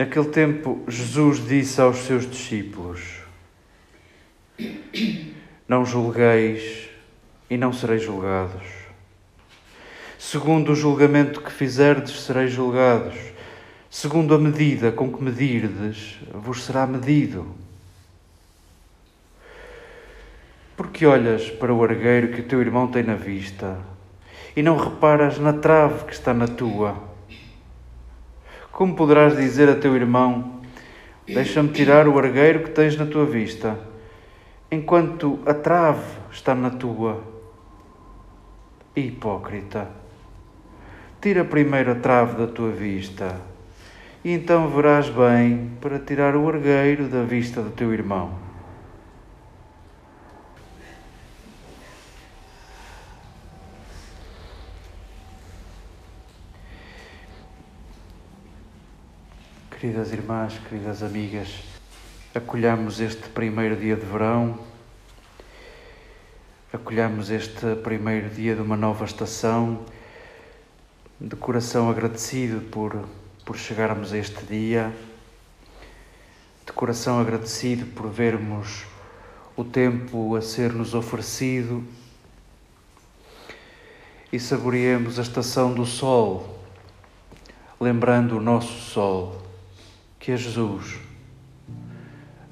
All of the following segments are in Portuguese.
Naquele tempo, Jesus disse aos seus discípulos: Não julgueis e não sereis julgados. Segundo o julgamento que fizerdes, sereis julgados. Segundo a medida com que medirdes, vos será medido. Porque olhas para o argueiro que o teu irmão tem na vista e não reparas na trave que está na tua? Como poderás dizer a teu irmão: Deixa-me tirar o argueiro que tens na tua vista, enquanto a trave está na tua? Hipócrita, tira primeiro a trave da tua vista, e então verás bem para tirar o argueiro da vista do teu irmão. Queridas irmãs, queridas amigas, acolhamos este primeiro dia de verão, acolhamos este primeiro dia de uma nova estação, de coração agradecido por, por chegarmos a este dia, de coração agradecido por vermos o tempo a ser-nos oferecido e saboreemos a estação do sol, lembrando o nosso sol que é Jesus,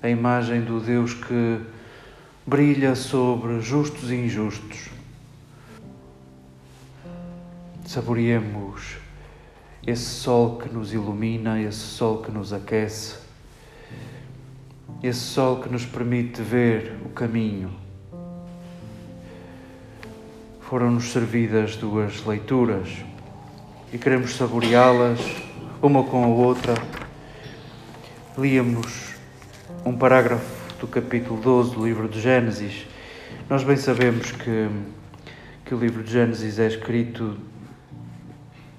a imagem do Deus que brilha sobre justos e injustos. Saboreemos esse sol que nos ilumina, esse sol que nos aquece, esse sol que nos permite ver o caminho. Foram-nos servidas duas leituras e queremos saboreá-las uma com a outra líamos um parágrafo do capítulo 12 do livro de Gênesis. Nós bem sabemos que, que o livro de Gênesis é escrito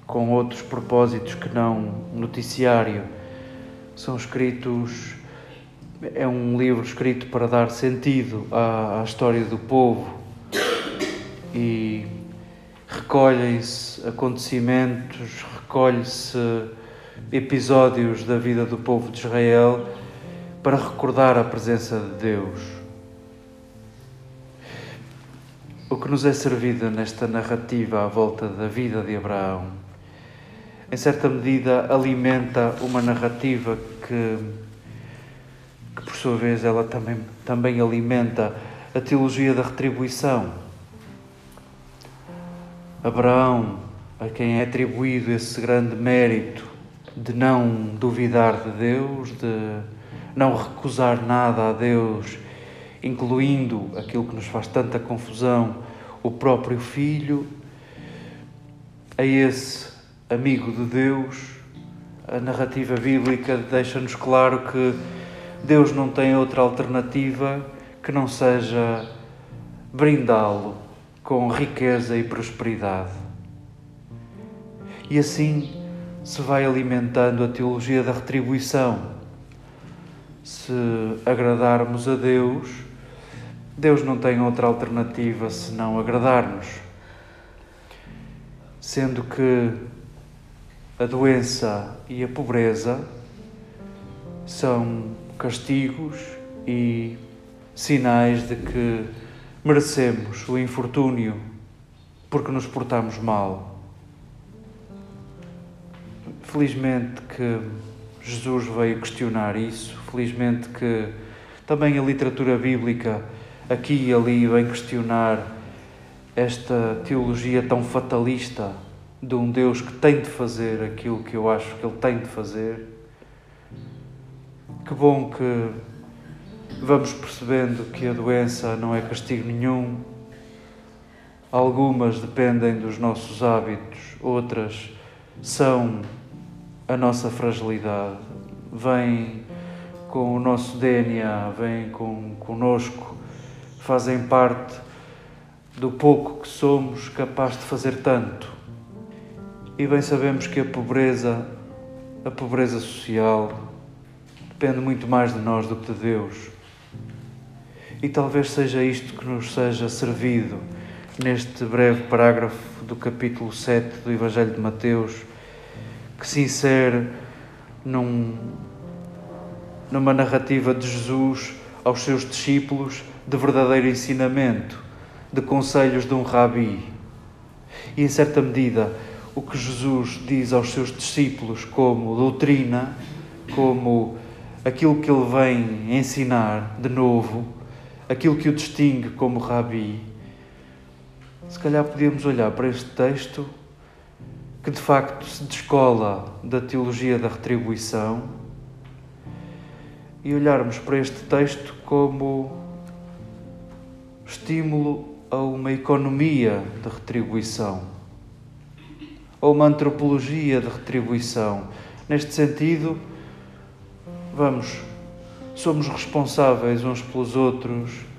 com outros propósitos que não noticiário. São escritos. É um livro escrito para dar sentido à, à história do povo e recolhem-se acontecimentos, recolhe-se episódios da vida do povo de Israel para recordar a presença de Deus. O que nos é servido nesta narrativa à volta da vida de Abraão, em certa medida, alimenta uma narrativa que, que por sua vez, ela também, também alimenta a teologia da retribuição. Abraão, a quem é atribuído esse grande mérito de não duvidar de Deus, de não recusar nada a Deus, incluindo aquilo que nos faz tanta confusão, o próprio Filho, a esse amigo de Deus, a narrativa bíblica deixa-nos claro que Deus não tem outra alternativa que não seja brindá-lo com riqueza e prosperidade. E assim, se vai alimentando a teologia da retribuição. Se agradarmos a Deus, Deus não tem outra alternativa senão agradar-nos. Sendo que a doença e a pobreza são castigos e sinais de que merecemos o infortúnio porque nos portamos mal. Felizmente que Jesus veio questionar isso, felizmente que também a literatura bíblica aqui e ali vem questionar esta teologia tão fatalista de um Deus que tem de fazer aquilo que eu acho que Ele tem de fazer. Que bom que vamos percebendo que a doença não é castigo nenhum. Algumas dependem dos nossos hábitos, outras são a nossa fragilidade, vem com o nosso DNA, vem com, conosco, fazem parte do pouco que somos capazes de fazer tanto. E bem sabemos que a pobreza, a pobreza social, depende muito mais de nós do que de Deus. E talvez seja isto que nos seja servido neste breve parágrafo do capítulo 7 do Evangelho de Mateus que se insere num, numa narrativa de Jesus aos seus discípulos de verdadeiro ensinamento, de conselhos de um rabi. E em certa medida, o que Jesus diz aos seus discípulos como doutrina, como aquilo que ele vem ensinar de novo, aquilo que o distingue como rabi, se calhar podíamos olhar para este texto que de facto se descola da teologia da retribuição e olharmos para este texto como estímulo a uma economia de retribuição, a uma antropologia de retribuição. Neste sentido, vamos, somos responsáveis uns pelos outros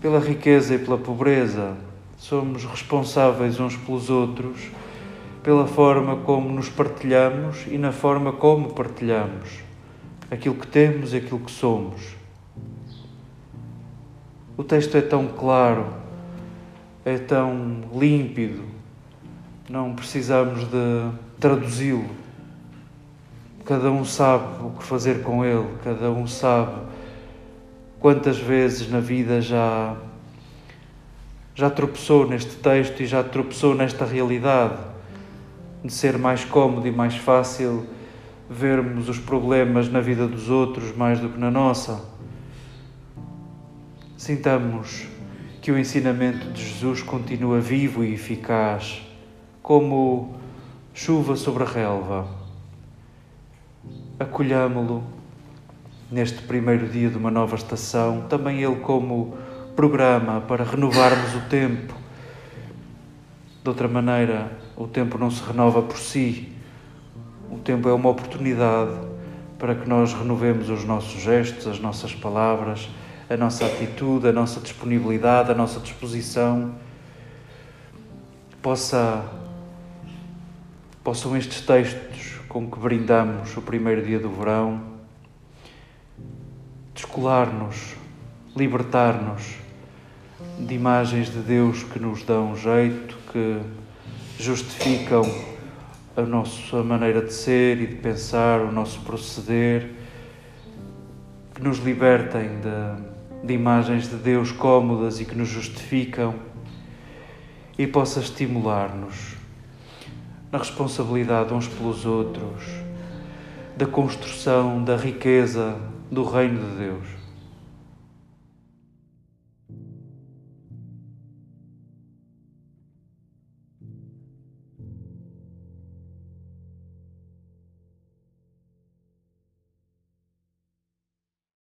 pela riqueza e pela pobreza, somos responsáveis uns pelos outros pela forma como nos partilhamos e na forma como partilhamos aquilo que temos e aquilo que somos. O texto é tão claro, é tão límpido, não precisamos de traduzi-lo. Cada um sabe o que fazer com ele, cada um sabe quantas vezes na vida já já tropeçou neste texto e já tropeçou nesta realidade de ser mais cómodo e mais fácil vermos os problemas na vida dos outros mais do que na nossa. Sintamos que o ensinamento de Jesus continua vivo e eficaz, como chuva sobre a relva. Acolhamo-lo neste primeiro dia de uma nova estação, também ele como programa para renovarmos o tempo. De outra maneira, o tempo não se renova por si. O tempo é uma oportunidade para que nós renovemos os nossos gestos, as nossas palavras, a nossa atitude, a nossa disponibilidade, a nossa disposição. Possa, possam estes textos com que brindamos o primeiro dia do verão descolar-nos, libertar-nos de imagens de Deus que nos dão jeito, que justificam a nossa maneira de ser e de pensar, o nosso proceder, que nos libertem de, de imagens de Deus cómodas e que nos justificam e possa estimular-nos na responsabilidade uns pelos outros, da construção da riqueza do Reino de Deus.